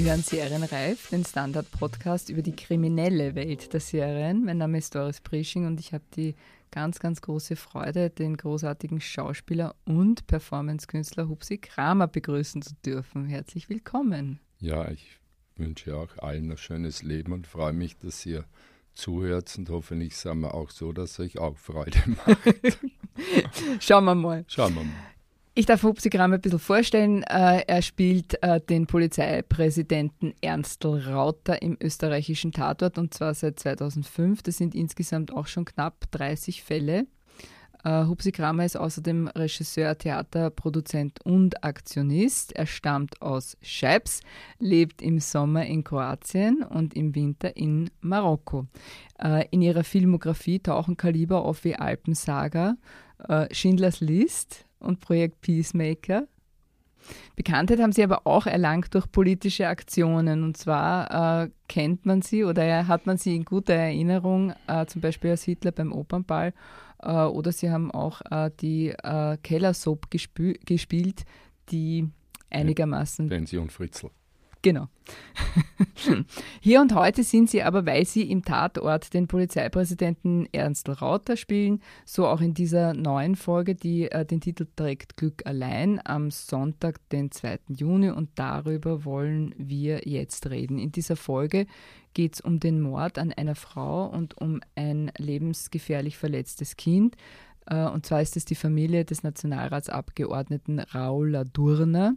Sie hören Serienreif, den Standard-Podcast über die kriminelle Welt der Serien. Mein Name ist Doris Prisching und ich habe die ganz, ganz große Freude, den großartigen Schauspieler und Performancekünstler Hupsi Kramer begrüßen zu dürfen. Herzlich willkommen. Ja, ich wünsche auch allen ein schönes Leben und freue mich, dass ihr zuhört und hoffentlich sind wir auch so, dass euch auch Freude macht. Schauen wir mal. Schauen wir mal. Ich darf Hupsi Gramm ein bisschen vorstellen. Äh, er spielt äh, den Polizeipräsidenten Ernstl Rauter im österreichischen Tatort und zwar seit 2005. Das sind insgesamt auch schon knapp 30 Fälle. Uh, Hupsi Kramer ist außerdem Regisseur, Theaterproduzent und Aktionist. Er stammt aus Scheibs, lebt im Sommer in Kroatien und im Winter in Marokko. In ihrer Filmografie tauchen Kaliber auf wie Alpensaga, Schindlers List, und Projekt Peacemaker. Bekanntheit haben sie aber auch erlangt durch politische Aktionen. Und zwar äh, kennt man sie oder hat man sie in guter Erinnerung, äh, zum Beispiel als Hitler beim Opernball. Äh, oder sie haben auch äh, die äh, Kellersoap gespielt, die einigermaßen. Benzi und Fritzl. Genau. Hier und heute sind sie aber, weil sie im Tatort den Polizeipräsidenten Ernst Rauter spielen, so auch in dieser neuen Folge, die äh, den Titel trägt Glück allein am Sonntag, den 2. Juni. Und darüber wollen wir jetzt reden. In dieser Folge geht es um den Mord an einer Frau und um ein lebensgefährlich verletztes Kind. Äh, und zwar ist es die Familie des Nationalratsabgeordneten Raul Ladurner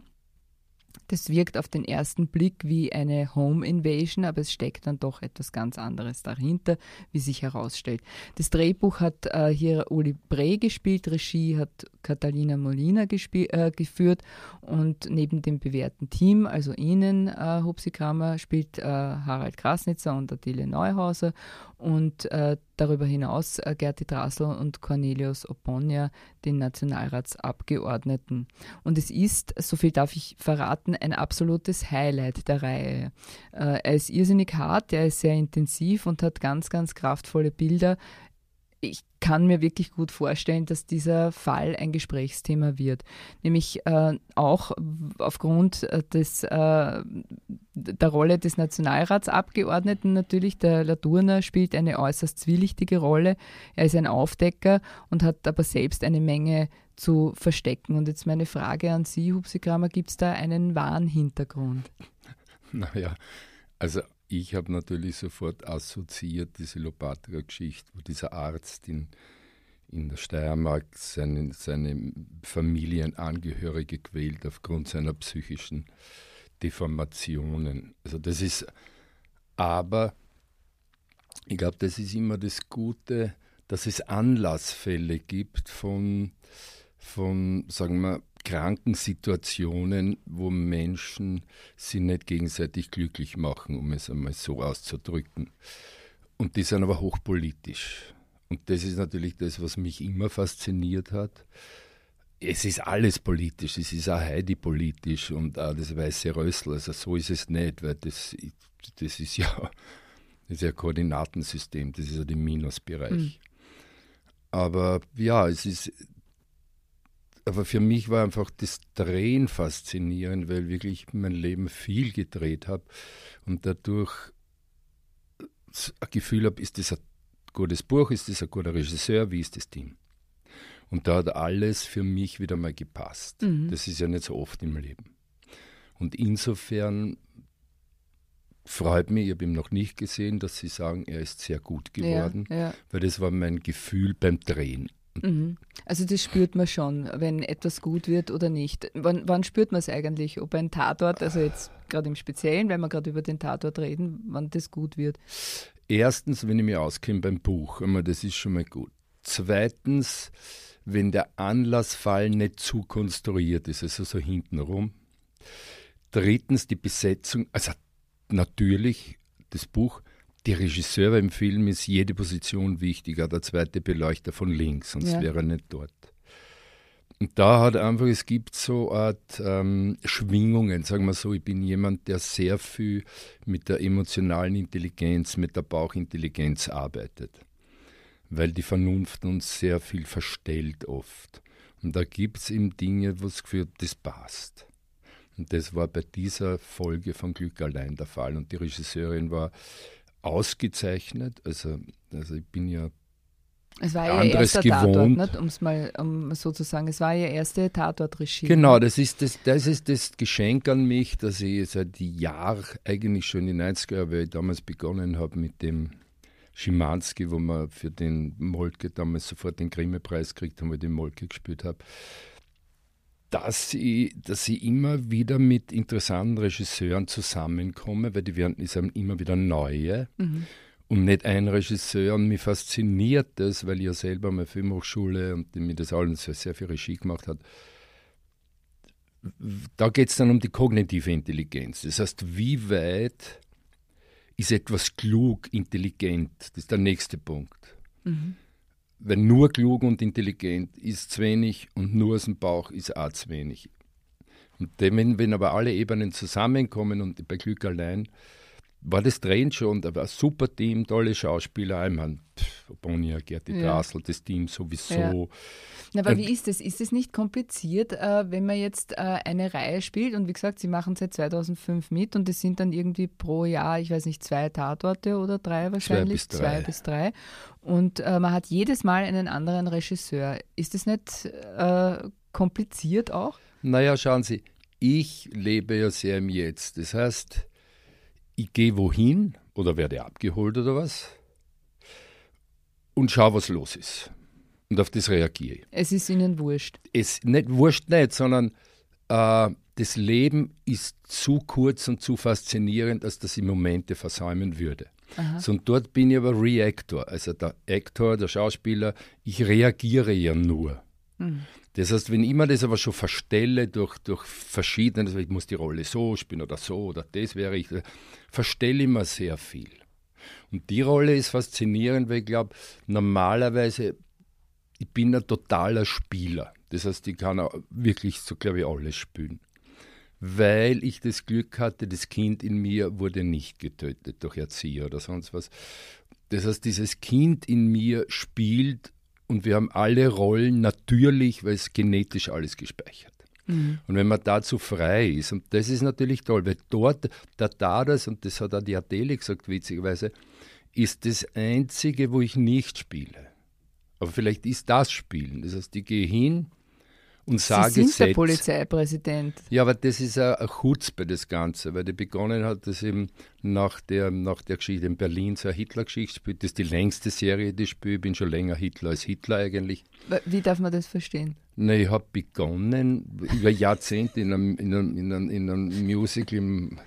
das wirkt auf den ersten Blick wie eine Home Invasion, aber es steckt dann doch etwas ganz anderes dahinter, wie sich herausstellt. Das Drehbuch hat äh, hier Uli Brey gespielt, Regie hat Catalina Molina äh, geführt und neben dem bewährten Team, also Ihnen, äh, Hupsi Kramer, spielt äh, Harald Krasnitzer und Adele Neuhauser und äh, darüber hinaus äh, Gerti Drassel und Cornelius Oponja, den Nationalratsabgeordneten. Und es ist, so viel darf ich verraten, ein absolutes Highlight der Reihe. Äh, er ist irrsinnig hart, er ist sehr intensiv und hat ganz, ganz kraftvolle Bilder ich kann mir wirklich gut vorstellen, dass dieser Fall ein Gesprächsthema wird. Nämlich äh, auch aufgrund äh, des, äh, der Rolle des Nationalratsabgeordneten natürlich. Der Laturner spielt eine äußerst zwielichtige Rolle. Er ist ein Aufdecker und hat aber selbst eine Menge zu verstecken. Und jetzt meine Frage an Sie, Hupsi Kramer, gibt es da einen wahren Hintergrund? Naja, also ich habe natürlich sofort assoziiert diese Lopatka-Geschichte, wo dieser Arzt in, in der Steiermark seine, seine Familienangehörige quält aufgrund seiner psychischen Deformationen. Also das ist, aber ich glaube, das ist immer das Gute, dass es Anlassfälle gibt von, von sagen wir, Krankensituationen, wo Menschen sie nicht gegenseitig glücklich machen, um es einmal so auszudrücken. Und die sind aber hochpolitisch. Und das ist natürlich das, was mich immer fasziniert hat. Es ist alles politisch, es ist auch Heidi politisch und auch das weiße Rössel. Also so ist es nicht, weil das, das ist ja das ist ja ein Koordinatensystem, das ist ja der Minusbereich. Mhm. Aber ja, es ist aber für mich war einfach das Drehen faszinierend, weil wirklich mein Leben viel gedreht habe und dadurch ein Gefühl habe, ist das ein gutes Buch, ist das ein guter Regisseur, wie ist das Team? Und da hat alles für mich wieder mal gepasst. Mhm. Das ist ja nicht so oft im Leben. Und insofern freut mich, ich habe ihn noch nicht gesehen, dass Sie sagen, er ist sehr gut geworden, ja, ja. weil das war mein Gefühl beim Drehen. Mhm. Also das spürt man schon, wenn etwas gut wird oder nicht. Wann, wann spürt man es eigentlich, ob ein Tatort, also jetzt gerade im Speziellen, wenn wir gerade über den Tatort reden, wann das gut wird? Erstens, wenn ich mich auskenne beim Buch, einmal, das ist schon mal gut. Zweitens, wenn der Anlassfall nicht zu konstruiert ist, also so hintenrum. Drittens, die Besetzung, also natürlich das Buch die Regisseure im Film ist jede Position wichtiger, der zweite Beleuchter von links, sonst ja. wäre er nicht dort. Und da hat einfach, es gibt so eine Art ähm, Schwingungen, sagen wir so, ich bin jemand, der sehr viel mit der emotionalen Intelligenz, mit der Bauchintelligenz arbeitet, weil die Vernunft uns sehr viel verstellt oft. Und da gibt es eben Dinge, wo es Gefühl das passt. Und das war bei dieser Folge von Glück allein der Fall. Und die Regisseurin war ausgezeichnet. Also, also ich bin ja es war ihr erster gewohnt. Tatort, um es mal um so zu sagen. Es war ihr erste Tatortregie. Genau, das ist das, das ist das Geschenk an mich, dass ich seit Jahren, eigentlich schon in den 90er, weil ich damals begonnen habe mit dem Schimanski, wo man für den Molke damals sofort den Grimme-Preis gekriegt haben, weil ich den Molke gespielt habe, dass ich, dass ich immer wieder mit interessanten Regisseuren zusammenkomme, weil die werden ist immer wieder neue. Mhm. Und nicht ein Regisseur. Und mich fasziniert das, weil ich ja selber mal Filmhochschule und mir das alles sehr, sehr viel Regie gemacht hat. Da geht es dann um die kognitive Intelligenz. Das heißt, wie weit ist etwas klug, intelligent? Das ist der nächste Punkt. Mhm. Weil nur klug und intelligent ist zu wenig und nur aus dem Bauch ist auch zu wenig. Und wenn, wenn aber alle Ebenen zusammenkommen und bei Glück allein, war das Drehen schon, da war ein super Team, tolle Schauspieler, ich meine, Bonnier, Gerti ja. Drassel, das Team sowieso. Ja. Na, aber wie ist das? Ist es nicht kompliziert, äh, wenn man jetzt äh, eine Reihe spielt und wie gesagt, Sie machen seit 2005 mit und es sind dann irgendwie pro Jahr, ich weiß nicht, zwei Tatorte oder drei wahrscheinlich, zwei bis drei. Zwei bis drei. Und äh, man hat jedes Mal einen anderen Regisseur. Ist das nicht äh, kompliziert auch? Naja, schauen Sie, ich lebe ja sehr im Jetzt. Das heißt, ich gehe wohin oder werde abgeholt oder was und schaue, was los ist. Und auf das reagiere ich. Es ist Ihnen wurscht. Es nicht wurscht nicht, sondern äh, das Leben ist zu kurz und zu faszinierend, als dass ich Momente versäumen würde. So, und dort bin ich aber Reactor, also der Actor, der Schauspieler, ich reagiere ja nur. Mhm. Das heißt, wenn ich mir das aber schon verstelle durch, durch verschiedene, also ich muss die Rolle so spielen oder so oder das wäre ich, verstelle ich mir sehr viel. Und die Rolle ist faszinierend, weil ich glaube, normalerweise, ich bin ein totaler Spieler. Das heißt, ich kann wirklich so, glaube ich, alles spielen. Weil ich das Glück hatte, das Kind in mir wurde nicht getötet durch Erzieher oder sonst was. Das heißt, dieses Kind in mir spielt und wir haben alle Rollen natürlich, weil es genetisch alles gespeichert. Mhm. Und wenn man dazu frei ist, und das ist natürlich toll, weil dort der Tadas, und das hat auch die Adele gesagt, witzigerweise, ist das Einzige, wo ich nicht spiele. Aber vielleicht ist das Spielen. Das heißt, ich gehe hin, und sage Sie sind Sätze. der Polizeipräsident. Ja, aber das ist ein, ein bei das Ganze, weil die begonnen hat, das eben nach der, nach der Geschichte in Berlin so eine Hitler-Geschichte spielt. Das ist die längste Serie, die ich spiele. Ich bin schon länger Hitler als Hitler eigentlich. Wie darf man das verstehen? Na, ich habe begonnen über Jahrzehnte in einem, in einem, in einem, in einem Musical im,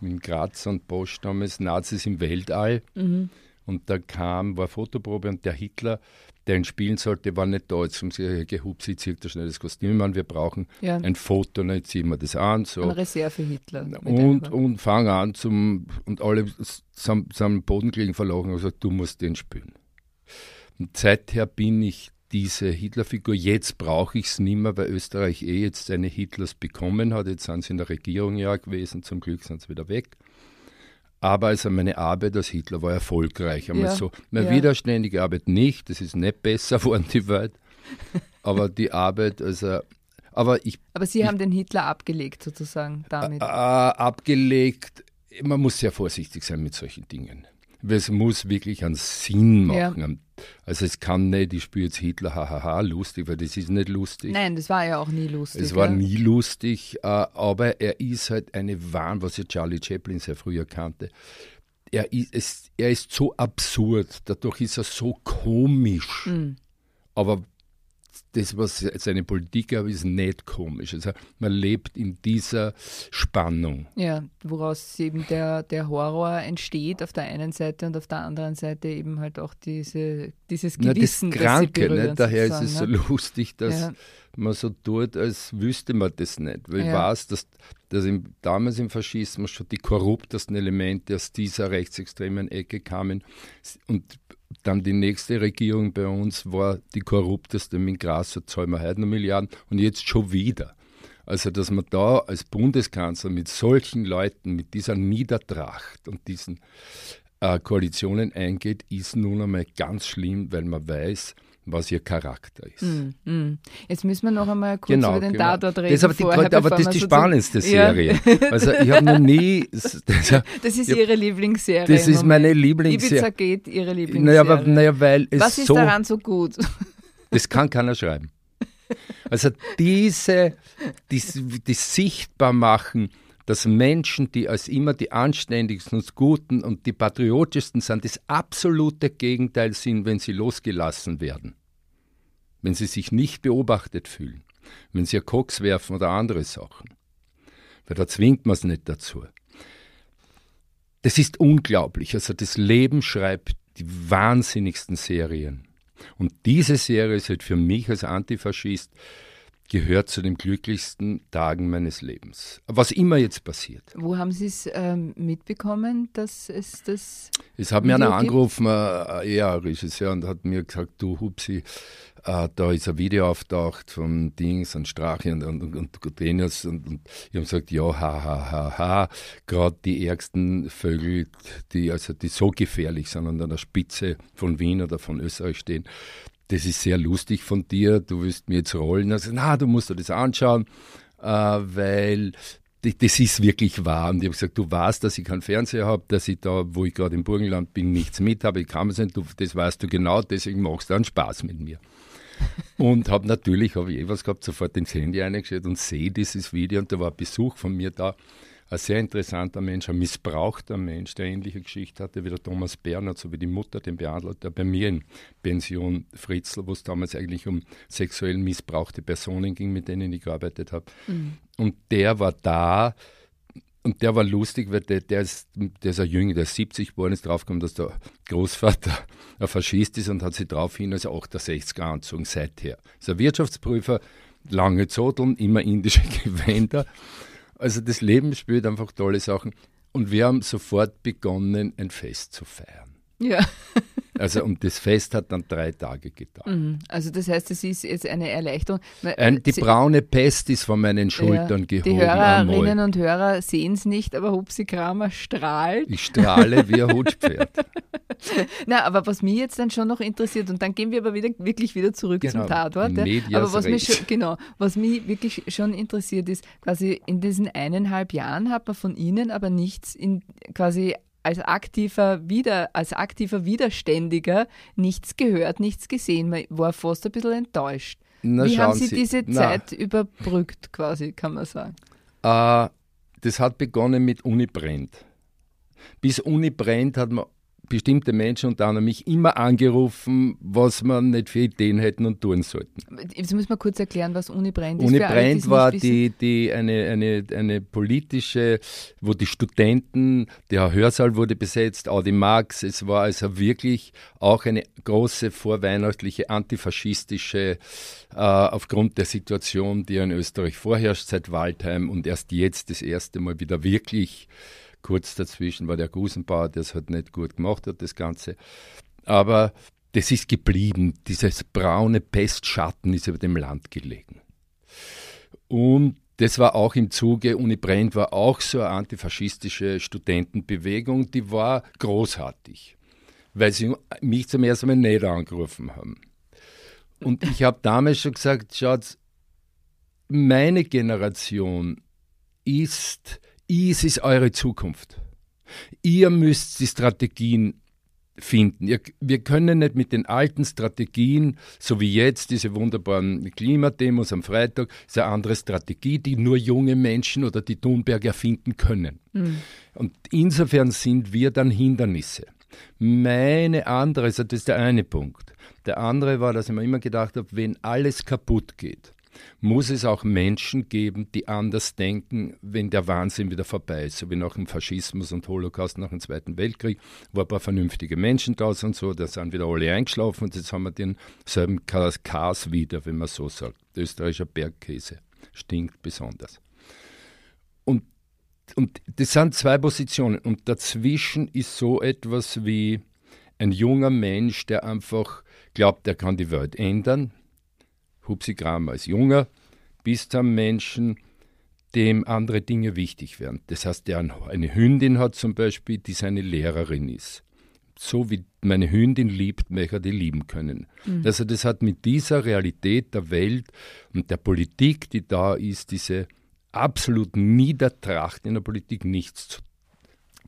in Graz und Bosch damals, Nazis im Weltall. Mhm. Und da kam, war Fotoprobe und der Hitler der ihn spielen sollte, war nicht da. Jetzt haben sie gehupt, sie zieht da schnell das Kostüm an, wir brauchen ja. ein Foto, dann ziehen wir das an. So. Ein Reserve-Hitler. Und, und fangen an zum, und alle sind am Boden gelegen verloren und gesagt, du musst den spielen. Und seither bin ich diese Hitlerfigur. Jetzt brauche ich es nicht mehr, weil Österreich eh jetzt seine Hitlers bekommen hat. Jetzt sind sie in der Regierung ja gewesen, zum Glück sind sie wieder weg. Aber also meine Arbeit als Hitler war erfolgreich. Einmal ja, so. Meine ja. widerständige Arbeit nicht, das ist nicht besser geworden, die Welt. Aber die Arbeit, also. Aber, ich, aber Sie ich, haben den Hitler abgelegt, sozusagen, damit. Äh, abgelegt. Man muss sehr vorsichtig sein mit solchen Dingen es muss wirklich einen Sinn machen. Ja. Also es kann nicht, ich spüre jetzt Hitler, hahaha, lustig, weil das ist nicht lustig. Nein, das war ja auch nie lustig. Es war ja. nie lustig, äh, aber er ist halt eine Wahn, was ja Charlie Chaplin sehr früher kannte. Er ist, er ist so absurd, dadurch ist er so komisch. Mhm. Aber das, was seine Politik aber ist nicht komisch. Also man lebt in dieser Spannung. Ja, woraus eben der, der Horror entsteht auf der einen Seite und auf der anderen Seite eben halt auch diese, dieses Gewissen. Na, das Kranke, das ne? daher ist es so ne? lustig, dass ja. man so tut, als wüsste man das nicht. Weil ja. ich weiß, dass, dass im, damals im Faschismus schon die korruptesten Elemente aus dieser rechtsextremen Ecke kamen und dann die nächste Regierung bei uns war die korrupteste mit Grasser, zahlen wir heute noch Milliarden und jetzt schon wieder. Also, dass man da als Bundeskanzler mit solchen Leuten, mit dieser Niedertracht und diesen äh, Koalitionen eingeht, ist nun einmal ganz schlimm, weil man weiß, was ihr Charakter ist. Mm, Jetzt müssen wir noch einmal kurz genau, über den genau. Tatort reden. Das, aber, die, vorher, aber das ist die spannendste Serie. Ja. Also ich habe noch nie... Das, das ist Ihre Lieblingsserie. Das ist meine Lieblingsserie. Ibiza geht Ihre Lieblingsserie. Naja, aber, naja, weil es Was ist so, daran so gut? Das kann keiner schreiben. Also diese, das, das Sichtbarmachen, dass Menschen, die als immer die anständigsten und guten und die patriotischsten sind, das absolute Gegenteil sind, wenn sie losgelassen werden. Wenn sie sich nicht beobachtet fühlen. Wenn sie Koks werfen oder andere Sachen. Weil da zwingt man es nicht dazu. Das ist unglaublich. Also das Leben schreibt die wahnsinnigsten Serien. Und diese Serie ist halt für mich als Antifaschist gehört zu den glücklichsten Tagen meines Lebens. Was immer jetzt passiert. Wo haben Sie es ähm, mitbekommen, dass es das. Es hat mir einer angerufen, äh, ein Regisseur, und hat mir gesagt: Du Hupsi, äh, da ist ein Video auftaucht von Dings und Strache und, und, und, und Denius. Und, und ich habe gesagt: Ja, ha, ha, ha, ha. Gerade die ärgsten Vögel, die, also die so gefährlich sind und an der Spitze von Wien oder von Österreich stehen, das ist sehr lustig von dir, du willst mir jetzt rollen. Also, na, du musst dir das anschauen, äh, weil das ist wirklich wahr. Und ich habe gesagt, du weißt, dass ich keinen Fernseher habe, dass ich da, wo ich gerade im Burgenland bin, nichts mit habe. Ich kann es nicht, du, das weißt du genau, deswegen machst du einen Spaß mit mir. und habe natürlich, habe ich eh was gehabt, sofort ins Handy eingestellt und sehe dieses Video und da war Besuch von mir da ein sehr interessanter Mensch, ein missbrauchter Mensch, der ähnliche Geschichte hatte wie der Thomas Bernhard, so wie die Mutter den behandelt, der bei mir in Pension Fritzl, wo es damals eigentlich um sexuell missbrauchte Personen ging, mit denen ich gearbeitet habe. Mhm. Und der war da, und der war lustig, weil der, der, ist, der ist ein Jünger, der ist 70 geworden, ist draufgekommen, dass der Großvater ein Faschist ist und hat sich daraufhin als 68er anzogen seither. Ist ein Wirtschaftsprüfer, lange Zoteln, immer indische Gewänder. Also das Leben spielt einfach tolle Sachen. Und wir haben sofort begonnen, ein Fest zu feiern. Ja. Also und das Fest hat dann drei Tage gedauert. Mhm. Also das heißt, es ist jetzt eine Erleichterung. Ein, die Sie, braune Pest ist von meinen Schultern ja, gehoben. Die Hörerinnen einmal. und Hörer sehen es nicht, aber Hupsi Kramer strahlt. Ich strahle wie ein Hutpferd. Na, aber was mich jetzt dann schon noch interessiert, und dann gehen wir aber wieder, wirklich wieder zurück genau. zum Tatort. Medias aber was mich, schon, genau, was mich wirklich schon interessiert ist, quasi in diesen eineinhalb Jahren hat man von Ihnen aber nichts in quasi als aktiver, Wider, als aktiver Widerständiger nichts gehört, nichts gesehen. Man war fast ein bisschen enttäuscht. Na, Wie haben Sie, Sie diese na. Zeit überbrückt, quasi, kann man sagen? Äh, das hat begonnen mit Uni brennt. Bis Uni brennt hat man bestimmte Menschen, unter anderem mich, immer angerufen, was man nicht für Ideen hätten und tun sollten. Jetzt muss man kurz erklären, was Uni Brennt ist. Uni Brennt war die, die eine, eine, eine politische, wo die Studenten, der Hörsaal wurde besetzt, Audi Marx, es war also wirklich auch eine große vorweihnachtliche antifaschistische, äh, aufgrund der Situation, die in Österreich vorherrscht seit Waldheim und erst jetzt das erste Mal wieder wirklich Kurz dazwischen war der Gusenbauer, der es halt nicht gut gemacht hat, das Ganze. Aber das ist geblieben. Dieses braune Pestschatten ist über dem Land gelegen. Und das war auch im Zuge, Uni Brent war auch so eine antifaschistische Studentenbewegung, die war großartig, weil sie mich zum ersten Mal nicht angerufen haben. Und ich habe damals schon gesagt, schaut, meine Generation ist IS ist eure Zukunft. Ihr müsst die Strategien finden. Wir können nicht mit den alten Strategien, so wie jetzt diese wunderbaren Klimademos am Freitag, ist eine andere Strategie, die nur junge Menschen oder die Thunberg erfinden können. Mhm. Und insofern sind wir dann Hindernisse. Meine andere, also das ist der eine Punkt. Der andere war, dass ich mir immer gedacht habe, wenn alles kaputt geht, muss es auch Menschen geben, die anders denken, wenn der Wahnsinn wieder vorbei ist. So wie nach dem Faschismus und Holocaust nach dem Zweiten Weltkrieg, wo ein paar vernünftige Menschen da sind und so, da sind wieder alle eingeschlafen und jetzt haben wir denselben Chaos wieder, wenn man so sagt. Der österreichische Bergkäse stinkt besonders. Und, und das sind zwei Positionen und dazwischen ist so etwas wie ein junger Mensch, der einfach glaubt, er kann die Welt ändern, Hupsi Gram als Junger, bis zum Menschen, dem andere Dinge wichtig werden. Das heißt, der eine Hündin hat zum Beispiel, die seine Lehrerin ist. so wie meine Hündin liebt, möchte die lieben können. Mhm. Also das hat mit dieser Realität der Welt und der Politik, die da ist, diese absoluten Niedertracht in der Politik nichts zu tun.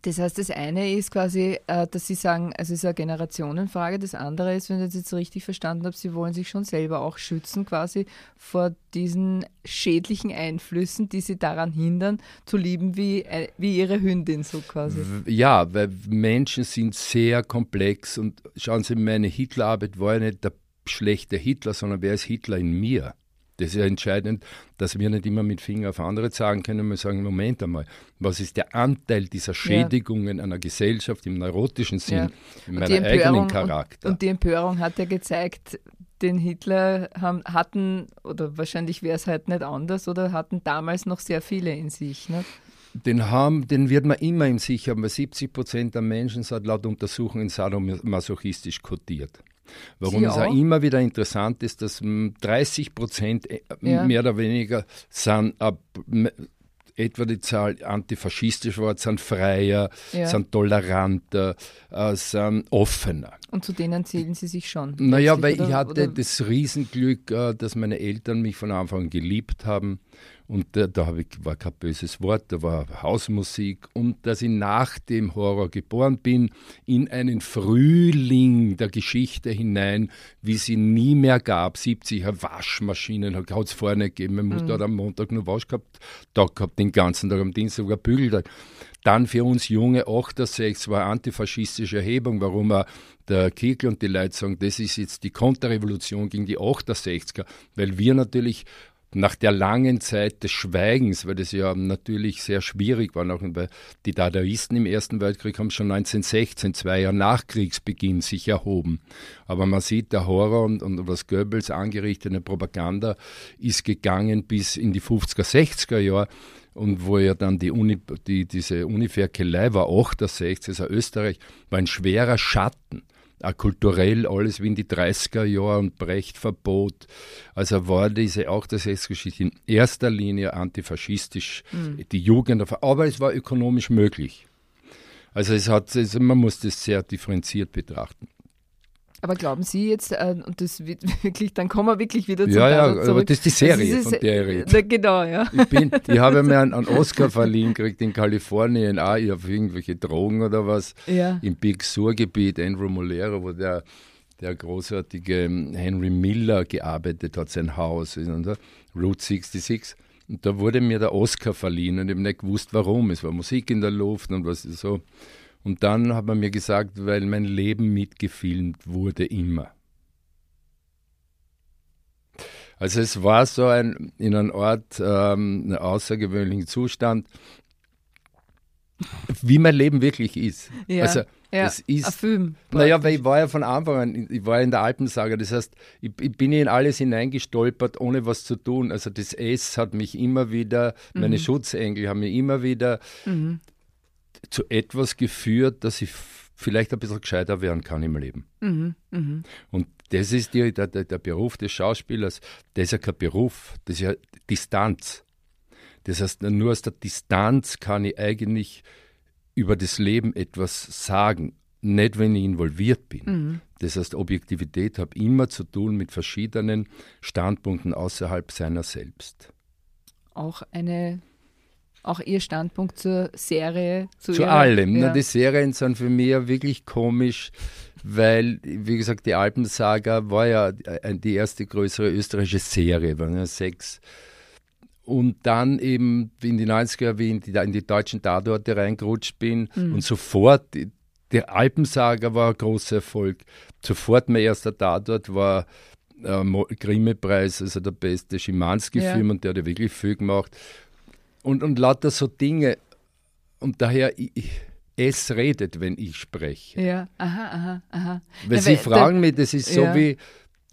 Das heißt, das eine ist quasi, äh, dass Sie sagen, also es ist eine Generationenfrage. Das andere ist, wenn ich das jetzt richtig verstanden habe, Sie wollen sich schon selber auch schützen, quasi vor diesen schädlichen Einflüssen, die Sie daran hindern, zu lieben wie, äh, wie Ihre Hündin, so quasi. Ja, weil Menschen sind sehr komplex und schauen Sie, meine Hitlerarbeit war ja nicht der schlechte Hitler, sondern wer ist Hitler in mir? Das ist ja entscheidend, dass wir nicht immer mit Finger auf andere sagen können. Wir sagen, Moment einmal, was ist der Anteil dieser Schädigungen ja. einer Gesellschaft im neurotischen Sinn, ja. in meinem eigenen Charakter? Und, und, die Empörung hat ja gezeigt, den Hitler haben, hatten, oder wahrscheinlich wäre es halt nicht anders, oder hatten damals noch sehr viele in sich. Ne? Den, haben, den wird man immer in sich haben, weil 70 Prozent der Menschen sind laut Untersuchungen sadomasochistisch kodiert. Warum Sie es auch immer wieder interessant ist, dass 30 Prozent äh, ja. mehr oder weniger sind ab etwa die Zahl antifaschistisch war, sind freier, ja. sind toleranter, äh, sind offener. Und zu denen zählen Sie sich schon? Naja, weil oder, ich hatte oder? das Riesenglück, äh, dass meine Eltern mich von Anfang an geliebt haben. Und da, da ich, war kein böses Wort, da war Hausmusik. Und dass ich nach dem Horror geboren bin, in einen Frühling der Geschichte hinein, wie sie nie mehr gab. 70er Waschmaschinen hat es vorne gegeben. Man musste mhm. am Montag nur Wasch gehabt, Tag gehabt, den ganzen Tag, am Dienstag sogar Bügeltag. Dann für uns junge 68 war antifaschistische Erhebung, warum er der Kegel und die Leute sagen, das ist jetzt die Konterrevolution gegen die 68er, weil wir natürlich nach der langen Zeit des Schweigens, weil das ja natürlich sehr schwierig war, auch weil die Dadaisten im Ersten Weltkrieg haben schon 1916, zwei Jahre nach Kriegsbeginn, sich erhoben. Aber man sieht, der Horror und, und was Goebbels angerichtete Propaganda ist gegangen bis in die 50er, 60er Jahre und wo ja dann die, Uni, die diese Uniferkelei war, 68, also Österreich, war ein schwerer Schatten auch kulturell alles wie in die 30er Jahre und Brecht-Verbot. Also war diese auch das Sexgeschichte in erster Linie antifaschistisch, mhm. die Jugend, aber es war ökonomisch möglich. Also es hat, also man muss das sehr differenziert betrachten. Aber glauben Sie jetzt, äh, und das wird wirklich, dann kommen wir wirklich wieder zu Ja, ja, zurück. aber das ist die Serie, ist, von der ich rede. Genau, ja. Ich, bin, ich habe mir einen, einen Oscar verliehen gekriegt in Kalifornien, auch ich auf irgendwelche Drogen oder was, ja. im Big Sur-Gebiet, Andrew Molero, wo der, der großartige Henry Miller gearbeitet hat, sein Haus, Route 66. Und da wurde mir der Oscar verliehen und ich habe nicht gewusst, warum. Es war Musik in der Luft und was so. Und dann hat man mir gesagt, weil mein Leben mitgefilmt wurde immer. Also es war so ein in einem Ort ähm, ein außergewöhnlichen Zustand, wie mein Leben wirklich ist. Ja, also ja, das ist, ein Film. Naja, weil ich war ja von Anfang an, ich war in der Alpensaga, das heißt, ich, ich bin in alles hineingestolpert, ohne was zu tun. Also das S hat mich immer wieder, meine mhm. Schutzengel haben mich immer wieder mhm zu etwas geführt, dass ich vielleicht ein bisschen gescheiter werden kann im Leben. Mhm, mh. Und das ist die, der, der, Beruf des Schauspielers, das ist ja kein Beruf, das ist ja Distanz. Das heißt, nur aus der Distanz kann ich eigentlich über das Leben etwas sagen, nicht wenn ich involviert bin. Mhm. Das heißt, Objektivität hat immer zu tun mit verschiedenen Standpunkten außerhalb seiner selbst. Auch eine auch Ihr Standpunkt zur Serie? Zu, zu ihrer, allem. Ja. Na, die Serien sind für mich wirklich komisch, weil, wie gesagt, die Alpensaga war ja die erste größere österreichische Serie, waren ja sechs. Und dann eben in die 90er, wie in die, in die deutschen Tatorte reingerutscht bin mhm. und sofort, die, die Alpensaga war ein großer Erfolg. Sofort mein erster Tatort war äh, Grimme-Preis, also der beste Schimanski-Film ja. und der hat ja wirklich viel gemacht und, und lauter so Dinge. Und daher, ich, es redet, wenn ich spreche. Ja, aha, aha, aha. Weil ja, Sie weil, fragen mich, das ist so ja. wie,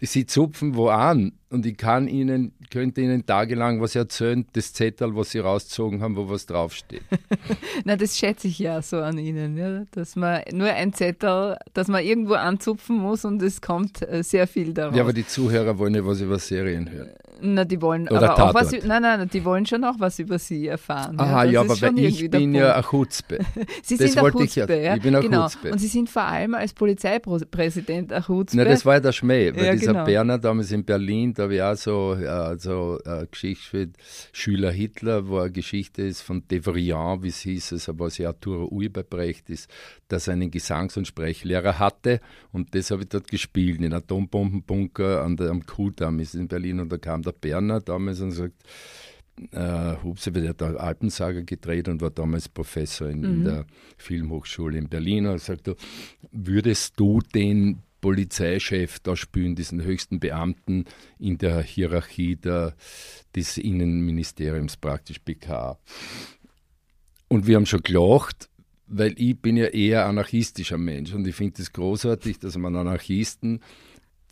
Sie zupfen wo an und ich kann Ihnen, könnte Ihnen tagelang was erzählen, das Zettel, was Sie rausgezogen haben, wo was draufsteht. Na, das schätze ich ja so an Ihnen, ja? dass man nur ein Zettel, dass man irgendwo anzupfen muss und es kommt äh, sehr viel daraus. Ja, aber die Zuhörer wollen ja was über Serien hören. Na, die wollen Oder aber auch was, nein, nein, die wollen schon auch was über sie erfahren. Aha, ja, ist aber weil ich bin ja ein Chutzpe. Sie das sind ein wollte ich ja- Chutzpe, ja. ich bin ein genau. Chutzpe. Und Sie sind vor allem als Polizeipräsident ein Chutzpe. Na, das war ja der Schmäh, weil Ja, dieser genau. Berner damals in Berlin, da habe ich auch so, ja, so eine Geschichte für Schüler Hitler, wo eine Geschichte ist von Devrient, wie es hieß, also was ja Arturo Ui bei Brecht ist, dass er einen Gesangs- und Sprechlehrer hatte und das habe ich dort gespielt, in einem Atombombenbunker an der, am Kudamm ist in Berlin und da kam der Berner damals und sagt, äh, Hubse, der hat da Alpensaga gedreht und war damals Professor in, in der Filmhochschule in Berlin. Und er sagt, du, würdest du den Polizeichef da spielen, diesen höchsten Beamten in der Hierarchie der, des Innenministeriums, praktisch BK? Und wir haben schon gelacht, weil ich bin ja eher anarchistischer Mensch und ich finde es großartig, dass man Anarchisten,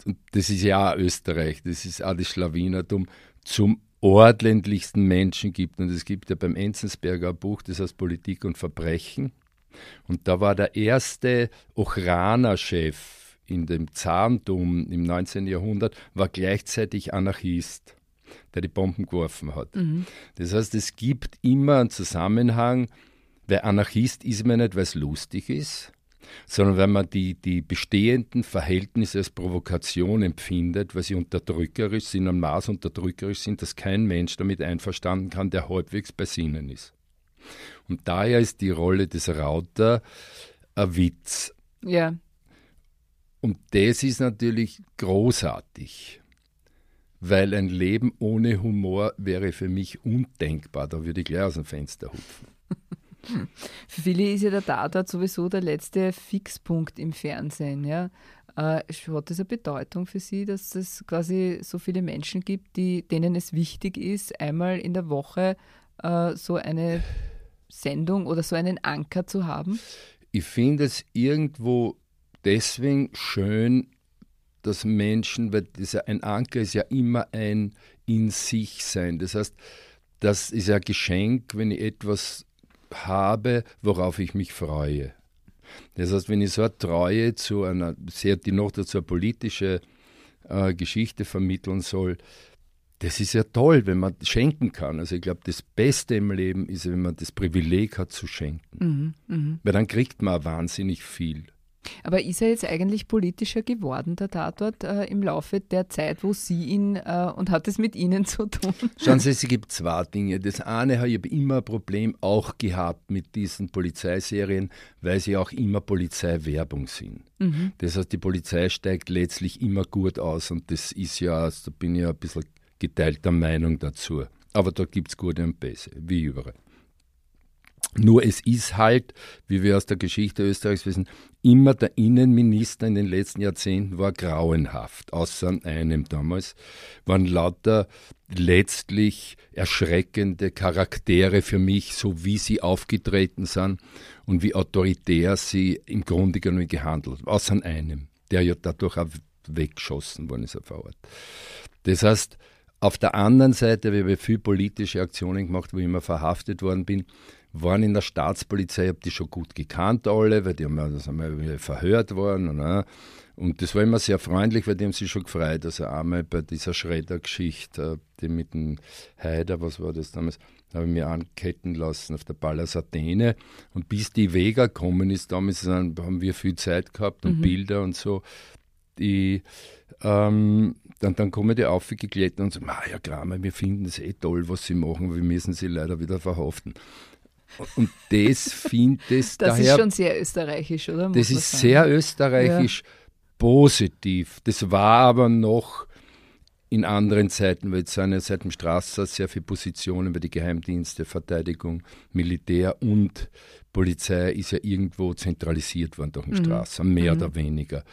und das ist ja auch Österreich, das ist auch das Schlawinertum, zum ordentlichsten Menschen gibt. Und es gibt ja beim Enzensberger ein Buch, das heißt Politik und Verbrechen. Und da war der erste Ochrana-Chef in dem Zarentum im 19. Jahrhundert, war gleichzeitig Anarchist, der die Bomben geworfen hat. Das heißt, es gibt immer einen Zusammenhang, weil Anarchist ist man nicht, weil es lustig ist, sondern weil man die, die bestehenden Verhältnisse als Provokation empfindet, weil sie unterdrückerisch sind, am Maß unterdrückerisch sind, dass kein Mensch damit einverstanden kann, der halbwegs bei Sinnen ist. Und daher ist die Rolle des Rauter ein Witz. Ja, Und das ist natürlich großartig, weil ein Leben ohne Humor wäre für mich undenkbar. Da würde ich gleich aus dem Fenster hupfen. für viele ist ja der Tatort sowieso der letzte Fixpunkt im Fernsehen. Ja. Äh, hat das eine Bedeutung für Sie, dass es quasi so viele Menschen gibt, die, denen es wichtig ist, einmal in der Woche äh, so eine Sendung oder so einen Anker zu haben? Ich finde es irgendwo deswegen schön, dass Menschen, weil ja, ein Anker ist ja immer ein in sich sein. Das heißt, das ist ja ein Geschenk, wenn ich etwas habe, worauf ich mich freue. Das heißt, wenn ich so eine Treue zu einer, sehr, die noch dazu eine politische äh, Geschichte vermitteln soll, das ist ja toll, wenn man schenken kann. Also ich glaube, das Beste im Leben ist, wenn man das Privileg hat zu schenken. Weil dann kriegt man wahnsinnig viel. Aber ist er jetzt eigentlich politischer geworden, der Tatort, äh, im Laufe der Zeit, wo Sie ihn äh, und hat es mit Ihnen zu tun? Schauen Sie, es gibt zwei Dinge. Das eine, ich habe immer ein Problem auch gehabt mit diesen Polizeiserien, weil sie auch immer Polizeiwerbung sind. Das heißt, die Polizei steigt letztlich immer gut aus und das ist ja, also da bin ich ja ein bisschen geteilter Meinung dazu. Aber da gibt es gute und böse, wie überall. Nur es ist halt, wie wir aus der Geschichte Österreichs wissen, immer der Innenminister in den letzten Jahrzehnten war grauenhaft, außer einem damals, waren lauter letztlich erschreckende Charaktere für mich, so wie sie aufgetreten sind und wie autoritär sie im Grunde genommen gehandelt haben, außer einem, der ja dadurch auch weggeschossen worden ist auf Ort. Das heißt, auf der anderen Seite, wir haben viel politische Aktionen gemacht, wo ich immer verhaftet worden bin, waren in der Staatspolizei, ich habe die schon gut gekannt alle, weil die haben ja, das wir verhört worden. Und, äh, und das war immer sehr freundlich, weil die haben sich schon gefreut. Also einmal bei dieser Schredder-Geschichte, äh, die mit dem Haider, was war das damals, habe ich mir anketten lassen auf der Pallas Athene. Und bis die Vega gekommen ist, damals haben wir viel Zeit gehabt und Bilder und so. Die, ähm, dann, dann kommen die aufgeklettert und sagen, "Ma, ja Kramer, wir finden es eh toll, was sie machen, wir müssen sie leider wieder verhaften. Und das finde ich Das daher, ist schon sehr österreichisch, oder? Muss das ist sagen. sehr österreichisch positiv. Das war aber noch in anderen Zeiten, weil jetzt sind ja seit dem Strasser sehr viele Positionen bei die Geheimdienste, Verteidigung, Militär und Polizei ist ja irgendwo zentralisiert worden durch den Strasser, mehr oder weniger.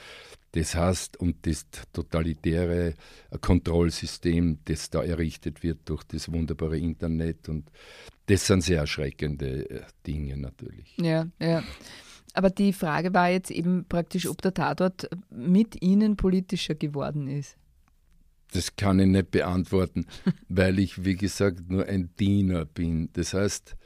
Das heißt, und das totalitäre Kontrollsystem, das da errichtet wird durch das wunderbare Internet und das sind sehr erschreckende äh, Dinge natürlich. Ja, ja. Aber die Frage war jetzt eben praktisch, ob der Tatort mit Ihnen politischer geworden ist. Das kann ich nicht beantworten, weil ich, wie gesagt, nur ein Diener bin. Das heißt,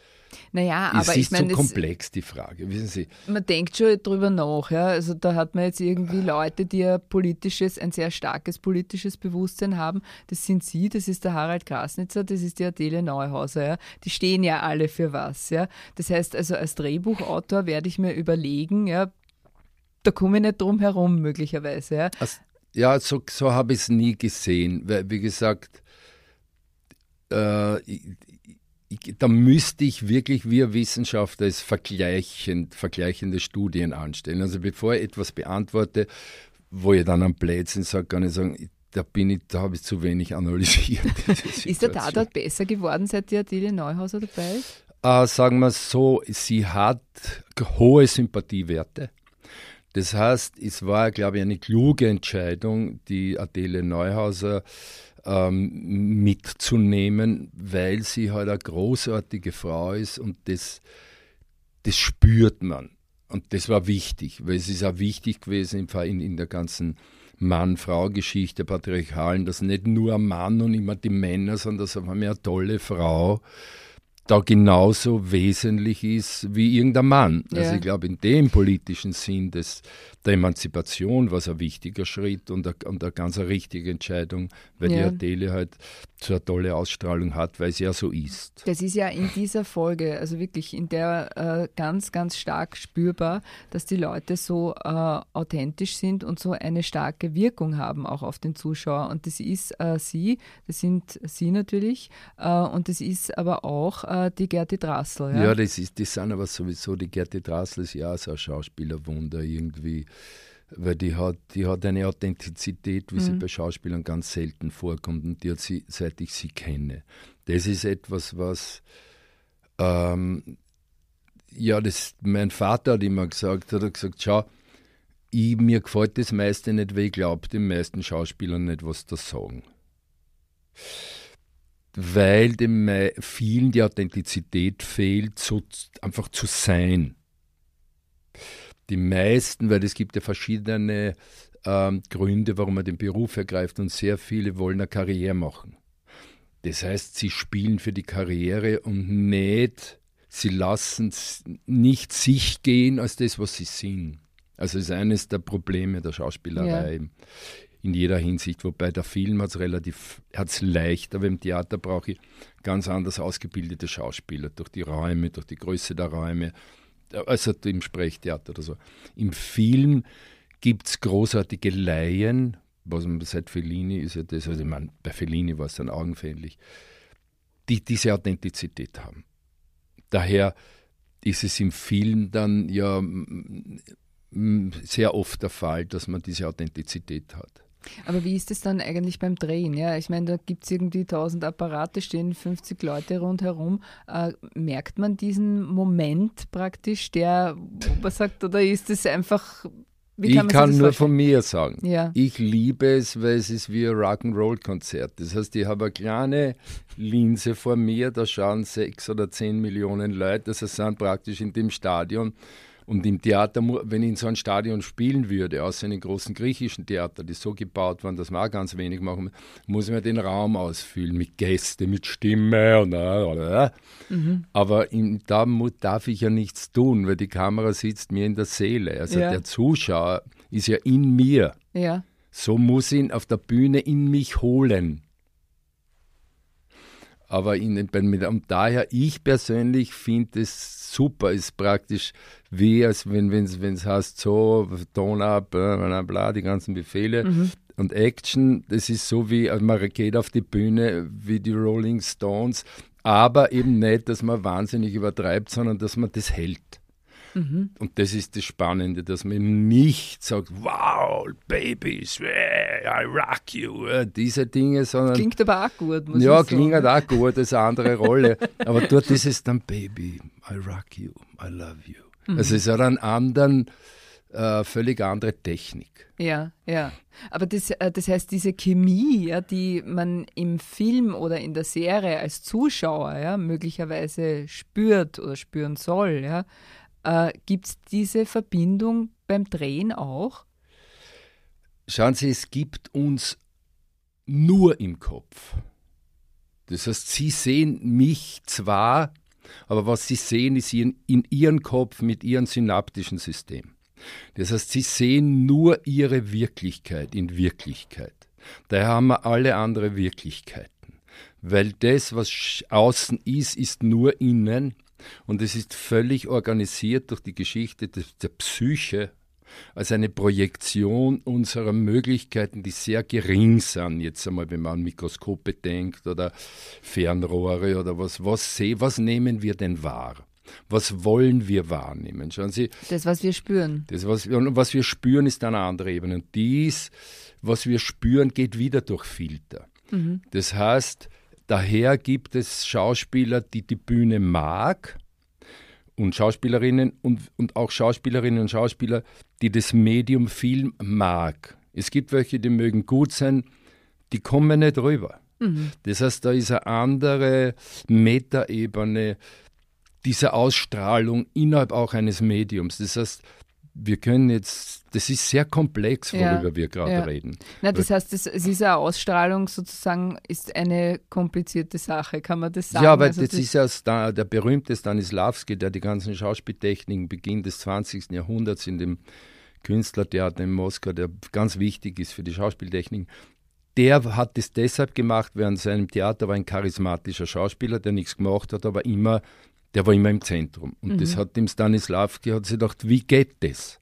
Naja, es aber ist ich meine, so es- komplex, die Frage. Wissen Sie, man denkt schon drüber nach. Ja? Also da hat man jetzt irgendwie Leute, die ein politisches, ein sehr starkes politisches Bewusstsein haben. Das sind Sie, das ist der Harald Grasnitzer, das ist die Adele Neuhauser. Ja? Die stehen ja alle für was. Ja? Das heißt also, als Drehbuchautor werde ich mir überlegen, ja, da komme ich nicht drum herum möglicherweise. Ja? Also, ja, so, so habe ich es nie gesehen. Weil, wie gesagt, äh, ich, da müsste ich wirklich ein Wissenschaftler es vergleichend, vergleichende Studien anstellen. Also bevor ich etwas beantworte, wo ich dann am Blödsinn sage, kann ich sagen, da bin ich, da habe ich zu wenig analysiert. Ist der. Tatort besser geworden, seit die Adele Neuhauser dabei ist? Äh, sagen wir so, sie hat hohe Sympathiewerte. Das heißt, es war, glaube ich, eine kluge Entscheidung, die Adele Neuhauser ähm, mitzunehmen, weil sie halt eine großartige Frau ist und das, das spürt man. Und das war wichtig, weil es ist auch wichtig gewesen in, in der ganzen Mann-Frau-Geschichte, patriarchalen, dass nicht nur ein Mann und immer die Männer, sondern dass auf einmal eine tolle Frau da genauso wesentlich ist wie irgendein Mann. Also Ja. ich glaube, in dem politischen Sinn des, der Emanzipation war es ein wichtiger Schritt und eine, und eine ganz eine richtige Entscheidung, weil Ja. die Adele halt so eine tolle Ausstrahlung hat, weil sie ja so ist. Das ist ja in dieser Folge, also wirklich in der äh, ganz, ganz stark spürbar, dass die Leute so äh, authentisch sind und so eine starke Wirkung haben auch auf den Zuschauer. Und das ist äh, sie, das sind sie natürlich, äh, und das ist aber auch äh, die Gerti Drassel. Ja? Ja, das, ist, das sind aber sowieso, die Gerti Drassel ist ja auch so ein Schauspielerwunder irgendwie, weil die hat, die hat eine Authentizität, wie sie bei Schauspielern ganz selten vorkommt und die hat sie, seit ich sie kenne. Das ist etwas, was, ähm, ja, das, mein Vater hat immer gesagt, hat er gesagt, schau, ich, mir gefällt das meiste nicht, weil ich glaube den meisten Schauspielern nicht, was da sagen weil dem mei- vielen die Authentizität fehlt, so einfach zu sein. Die meisten, weil es gibt ja verschiedene ähm, Gründe, warum man den Beruf ergreift und sehr viele wollen eine Karriere machen. Das heißt, sie spielen für die Karriere und nicht, sie lassen nicht sich gehen als das, was sie sind. Also ist eines der Probleme der Schauspielerei Ja. In jeder Hinsicht, wobei der Film hat es relativ hat's leicht, aber im Theater brauche ich ganz anders ausgebildete Schauspieler, durch die Räume, durch die Größe der Räume, also im Sprechtheater oder so. Im Film gibt es großartige Laien, was man seit Fellini ist ja das, also ich meine, bei Fellini war es dann augenfällig, die diese Authentizität haben. Daher ist es im Film dann ja sehr oft der Fall, dass man diese Authentizität hat. Aber wie ist es dann eigentlich beim Drehen? Ja, ich meine, da gibt es irgendwie 1000 Apparate, stehen 50 Leute rundherum. Äh, merkt man diesen Moment praktisch, der, man sagt, oder ist es einfach, wie ich kann man kann nur vorstellen? von mir sagen. Ja. Ich liebe es, weil es ist wie ein Rock'n'Roll-Konzert. Das heißt, ich habe eine kleine Linse vor mir, da schauen sechs oder zehn Millionen Leute. Das heißt, sind praktisch in dem Stadion. Und im Theater, wenn ich in so einem Stadion spielen würde, außer in den großen griechischen Theater, die so gebaut waren, dass wir auch ganz wenig machen, muss man den Raum ausfüllen mit Gästen, mit Stimme und äh, aber im, da darf ich ja nichts tun, weil die Kamera sitzt mir in der Seele. Also Ja. der Zuschauer ist ja in mir. Ja. So muss ich ihn auf der Bühne in mich holen. Aber in, bei- mit- und daher, ich persönlich finde es super, ist praktisch wie, als wenn es heißt, so, Ton ab, bla, bla, bla, die ganzen Befehle. Und Action, das ist so wie, also man geht auf die Bühne wie die Rolling Stones, aber eben nicht, dass man wahnsinnig übertreibt, sondern dass man das hält. Und das ist das Spannende, dass man eben nicht sagt, wow, Babies, I rock you, äh, diese Dinge, sondern Klingt aber auch gut, muss ja, ich sagen. klingt auch gut, das ist eine andere Rolle. Aber dort ist es dann Baby, I rock you, I love you. Also es hat einen anderen, äh, völlig andere Technik. Ja, ja. Aber das, äh, das heißt, diese Chemie, ja, die man im Film oder in der Serie als Zuschauer ja, möglicherweise spürt oder spüren soll, ja, äh, gibt es diese Verbindung beim Drehen auch? Schauen Sie, es gibt uns nur im Kopf. Das heißt, Sie sehen mich zwar, Aber was sie sehen, ist in, in ihrem Kopf mit ihrem synaptischen System. Das heißt, sie sehen nur ihre Wirklichkeit in Wirklichkeit. Daher haben wir alle andere Wirklichkeiten. Weil das, was außen ist, ist nur innen. Und es ist völlig organisiert durch die Geschichte der Psyche als eine Projektion unserer Möglichkeiten, die sehr gering sind. Jetzt einmal, wenn man an Mikroskope denkt oder Fernrohre oder was, was, seh, was nehmen wir denn wahr? Was wollen wir wahrnehmen? Schauen Sie. Das, was wir spüren. Das, was, was wir spüren, ist eine andere Ebene. Und dies, was wir spüren, geht wieder durch Filter. Mhm. Das heißt, daher gibt es Schauspieler, die die Bühne mag und Schauspielerinnen und, und auch Schauspielerinnen und Schauspieler, die das Medium Film mag. Es gibt welche, die mögen gut sein, die kommen nicht rüber. Mhm. Das heißt, da ist eine andere Metaebene dieser Ausstrahlung innerhalb auch eines Mediums. Das heißt, wir können jetzt, das ist sehr komplex, worüber ja, wir gerade ja. reden. Na, das heißt, das, diese Ausstrahlung sozusagen ist eine komplizierte Sache, kann man das sagen? Ja, weil also das, das, ist ja der berühmte Stanislavski, der die ganzen Schauspieltechniken Beginn des 20. Jahrhunderts in dem Künstlertheater in Moskau, der ganz wichtig ist für die Schauspieltechniken, der hat es deshalb gemacht, während seinem Theater war ein charismatischer Schauspieler, der nichts gemacht hat, aber immer der war immer im Zentrum. Und mhm. das hat dem Stanislavski, hat sich gedacht, wie geht das?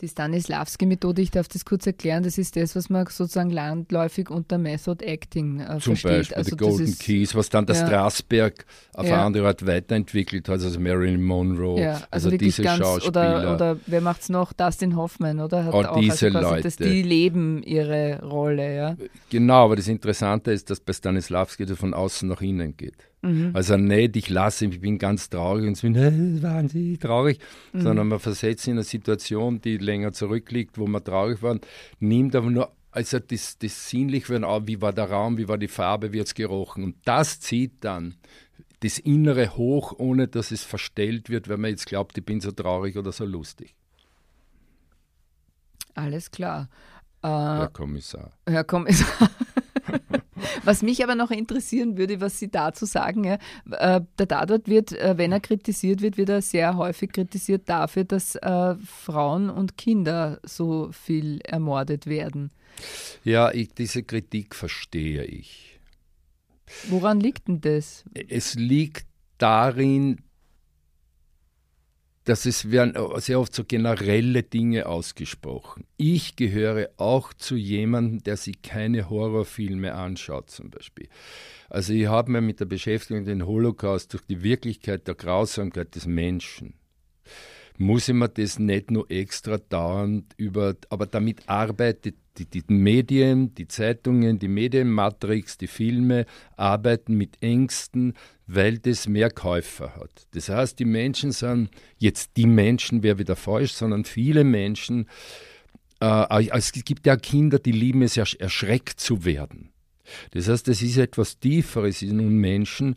Die Stanislavski-Methode, ich darf das kurz erklären, das ist das, was man sozusagen landläufig unter Method Acting äh, Zum versteht. Beispiel also die Golden ist, Keys, was dann der ja, Strasberg auf ja. eine andere Art weiterentwickelt hat, also Marilyn Monroe, ja, also, also diese ganz, Schauspieler. Oder, oder wer macht es noch? Dustin Hoffman, oder? Hat oh, auch, diese also Leute. Dass die leben ihre Rolle, ja. Genau, aber das Interessante ist, dass bei Stanislavski das von außen nach innen geht. Mhm. Also nicht, ich lasse ich bin ganz traurig und ich bin äh, wahnsinnig traurig, mhm. sondern man versetzt in eine Situation, die länger zurückliegt, wo man traurig war, nimmt aber nur also das, das sinnlich werden, auch, wie war der Raum, wie war die Farbe, wie hat es gerochen. Und das zieht dann das Innere hoch, ohne dass es verstellt wird, wenn man jetzt glaubt, ich bin so traurig oder so lustig. Alles klar. Äh, Herr Kommissar. Herr Kommissar. Was mich aber noch interessieren würde, was Sie dazu sagen, ja, äh, der Tatort wird, äh, wenn er kritisiert wird, wird er sehr häufig kritisiert dafür, dass äh, Frauen und Kinder so viel ermordet werden. Ja, ich, diese Kritik verstehe ich. Woran liegt denn das? Es liegt darin, dass es werden sehr oft so generelle Dinge ausgesprochen. Ich gehöre auch zu jemandem, der sich keine Horrorfilme anschaut, zum Beispiel. Also ich habe mir mit der Beschäftigung den Holocaust durch die Wirklichkeit der Grausamkeit des Menschen muss ich mir das nicht nur extra dauernd über, aber damit arbeitet die, die, Medien, die Zeitungen, die Medienmatrix, die Filme arbeiten mit Ängsten, weil das mehr Käufer hat. Das heißt, die Menschen sind, jetzt die Menschen wäre wieder falsch, sondern viele Menschen, äh, es gibt ja Kinder, die lieben es, erschreckt zu werden. Das heißt, es ist etwas Tieferes in uns Menschen,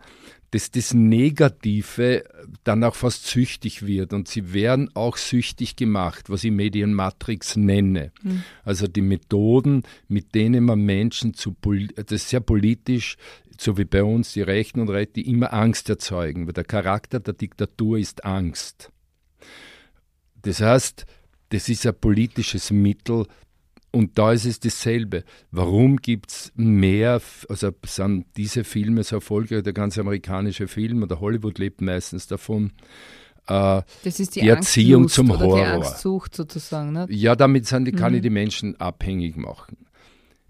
dass das Negative dann auch fast süchtig wird. Und sie werden auch süchtig gemacht, was ich Medienmatrix nenne. Mhm. Also die Methoden, mit denen man Menschen zu, das ist sehr politisch, so wie bei uns die Rechten und Rechte, immer Angst erzeugen, weil der Charakter der Diktatur ist Angst. Das heißt, das ist ein politisches Mittel, und da ist es dasselbe. Warum gibt es mehr, also sind diese Filme so erfolgreich, der ganze amerikanische Film oder Hollywood lebt meistens davon, äh, das ist die, die Erziehung zum Horror. Die Angstsucht sozusagen. Ne? Ja, damit sind, kann mhm. ich die Menschen abhängig machen.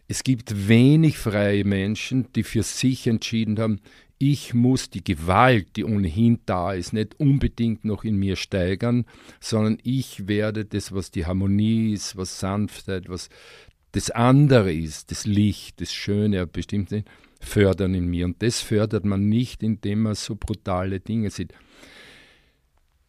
Es gibt wenig freie Menschen, die für sich entschieden haben, ich muss die Gewalt, die ohnehin da ist, nicht unbedingt noch in mir steigern, sondern ich werde das, was die Harmonie ist, was Sanftheit, was das andere ist, das Licht, das Schöne, bestimmt fördern in mir. Und das fördert man nicht, indem man so brutale Dinge sieht.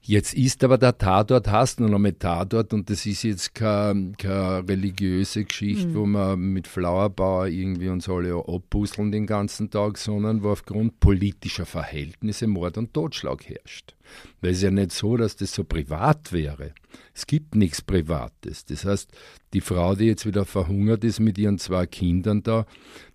Jetzt ist aber der Tatort, hast du noch mal Tatort und das ist jetzt keine, keine religiöse Geschichte, mhm. wo man mit Flowerbauer irgendwie uns alle abbusseln den ganzen Tag, sondern wo aufgrund politischer Verhältnisse Mord und Totschlag herrscht. Weil es ja nicht so, dass das so privat wäre, Es gibt nichts Privates. Das heißt, die Frau, die jetzt wieder verhungert ist mit ihren zwei Kindern da,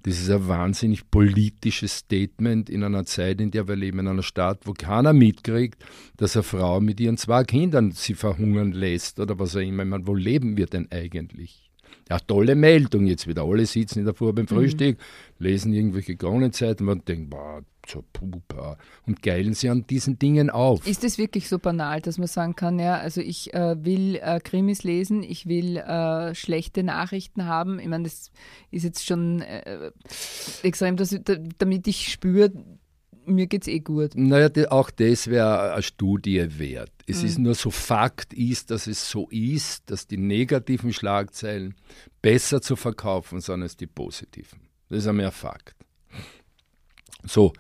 das ist ein wahnsinnig politisches Statement in einer Zeit, in der wir leben, in einer Stadt, wo keiner mitkriegt, dass eine Frau mit ihren zwei Kindern sie verhungern lässt oder was auch immer. Ich meine, wo leben wir denn eigentlich? Ja, tolle Meldung jetzt wieder. Alle sitzen in der Früh beim mhm. Frühstück, mhm. lesen irgendwelche Kronenzeiten und denken, boah, zur Pupa und geilen sie an diesen Dingen auf. Ist es wirklich so banal, dass man sagen kann, ja, also ich äh, will äh, Krimis lesen, ich will äh, schlechte Nachrichten haben. Ich meine, das ist jetzt schon äh, extrem, dass, damit ich spüre, mir geht es eh gut. Naja, auch das wäre eine Studie wert. Es mhm. ist nur so Fakt ist, dass es so ist, dass die negativen Schlagzeilen besser zu verkaufen sind als die positiven. Das ist einmal ein Fakt. So,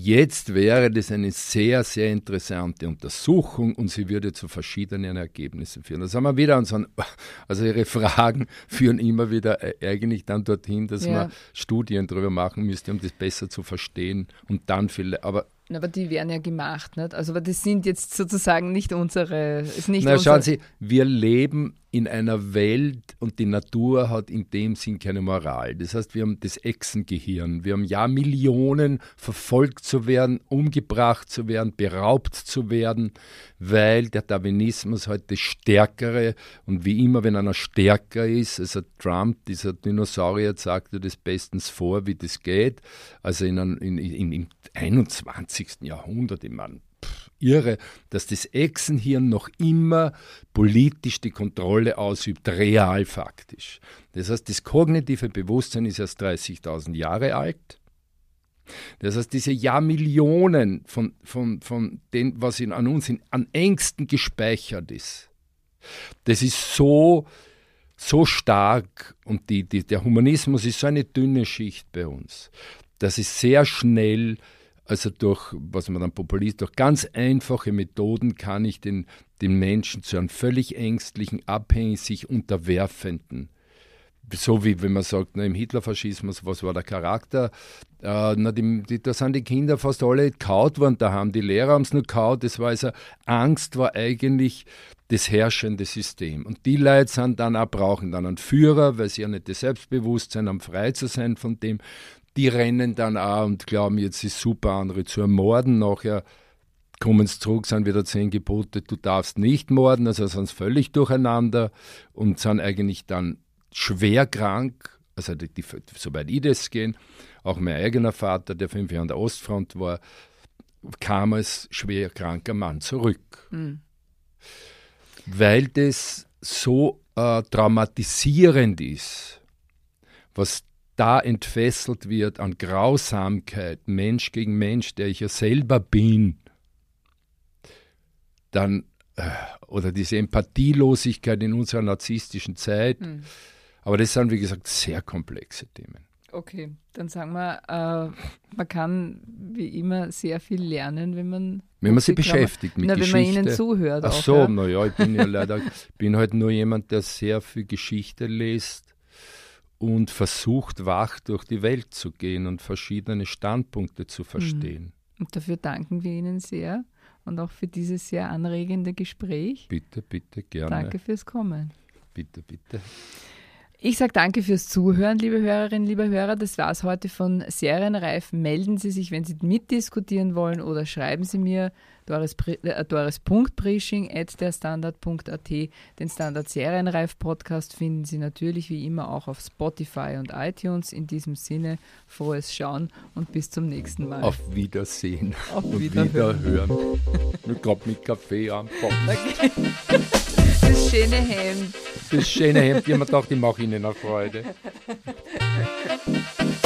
Jetzt wäre das eine sehr, sehr interessante Untersuchung und sie würde zu verschiedenen Ergebnissen führen. Da sind wir wieder an so also Ihre Fragen führen immer wieder äh, eigentlich dann dorthin, dass ja. man Studien darüber machen müsste, um das besser zu verstehen und dann vielleicht, aber aber die werden ja gemacht, nicht? Also, aber das sind jetzt sozusagen nicht unsere. Ist nicht Na, unsere schauen Sie, wir leben in einer Welt und die Natur hat in dem Sinn keine Moral. Das heißt, wir haben das Echsengehirn. Wir haben ja Millionen verfolgt zu werden, umgebracht zu werden, beraubt zu werden, weil der Darwinismus heute halt Stärkere und wie immer, wenn einer stärker ist, also Trump, dieser Dinosaurier, sagte das bestens vor, wie das geht. Also in, in, in, im 21. Jahrhundert, ich meine, irre, dass das Echsenhirn noch immer politisch die Kontrolle ausübt, real faktisch. Das heißt, das kognitive Bewusstsein ist erst 30.000 Jahre alt. Das heißt, diese Jahrmillionen von, von, von dem, was in, an uns in, an Ängsten gespeichert ist, das ist so, so stark und die, die, der Humanismus ist so eine dünne Schicht bei uns, dass es sehr schnell also durch, was man dann Populist, durch ganz einfache Methoden kann ich den, den Menschen zu einem völlig ängstlichen, abhängig sich unterwerfenden so wie wenn man sagt, na, im Hitlerfaschismus, was war der Charakter? Äh, na, die, die, da sind die Kinder fast alle kaut worden, da haben die Lehrer haben es nur kaut, das war also, Angst war eigentlich das herrschende System. Und die Leute sind dann auch, brauchen dann einen Führer, weil sie ja nicht das Selbstbewusstsein haben, frei zu sein von dem die rennen dann auch und glauben, jetzt ist super, andere zu ermorden. Nachher kommen sie zurück, sind wieder zehn Gebote, du darfst nicht morden, also sind sie völlig durcheinander und sind eigentlich dann schwer krank. Also die, die, soweit ich das gehen, auch mein eigener Vater, der fünf Jahre an der Ostfront war, kam als schwer kranker Mann zurück. Mhm. Weil das so äh, traumatisierend ist, was da entfesselt wird an Grausamkeit, Mensch gegen Mensch, der ich ja selber bin, dann, äh, oder diese Empathielosigkeit in unserer narzisstischen Zeit. Mhm. Aber das sind, wie gesagt, sehr komplexe Themen. Okay, dann sagen wir, äh, man kann wie immer sehr viel lernen, wenn man wenn man sich beschäftigt mit na, Geschichte. Wenn man ihnen zuhört. Ach so, ja. naja, ich bin ja leider bin halt nur jemand, der sehr viel Geschichte liest und versucht, wach durch die Welt zu gehen und verschiedene Standpunkte zu verstehen. Mhm. Und dafür danken wir Ihnen sehr und auch für dieses sehr anregende Gespräch. Bitte, bitte, gerne. Danke fürs Kommen. Bitte, bitte. Ich sage danke fürs Zuhören, liebe Hörerinnen, liebe Hörer. Das war es heute von Serienreif. Melden Sie sich, wenn Sie mitdiskutieren wollen oder schreiben Sie mir doris.brisching äh, at derstandard.at. Den Standard Serienreif Podcast finden Sie natürlich wie immer auch auf Spotify und iTunes. In diesem Sinne, frohes Schauen und bis zum nächsten Mal. Auf Wiedersehen. Auf Wiederhören. Wiederhören. mit, mit Kaffee am Kopf. Okay. Das schöne Hemd das schöne Hemd. Habe mir gedacht, ich mache Ihnen eine Freude.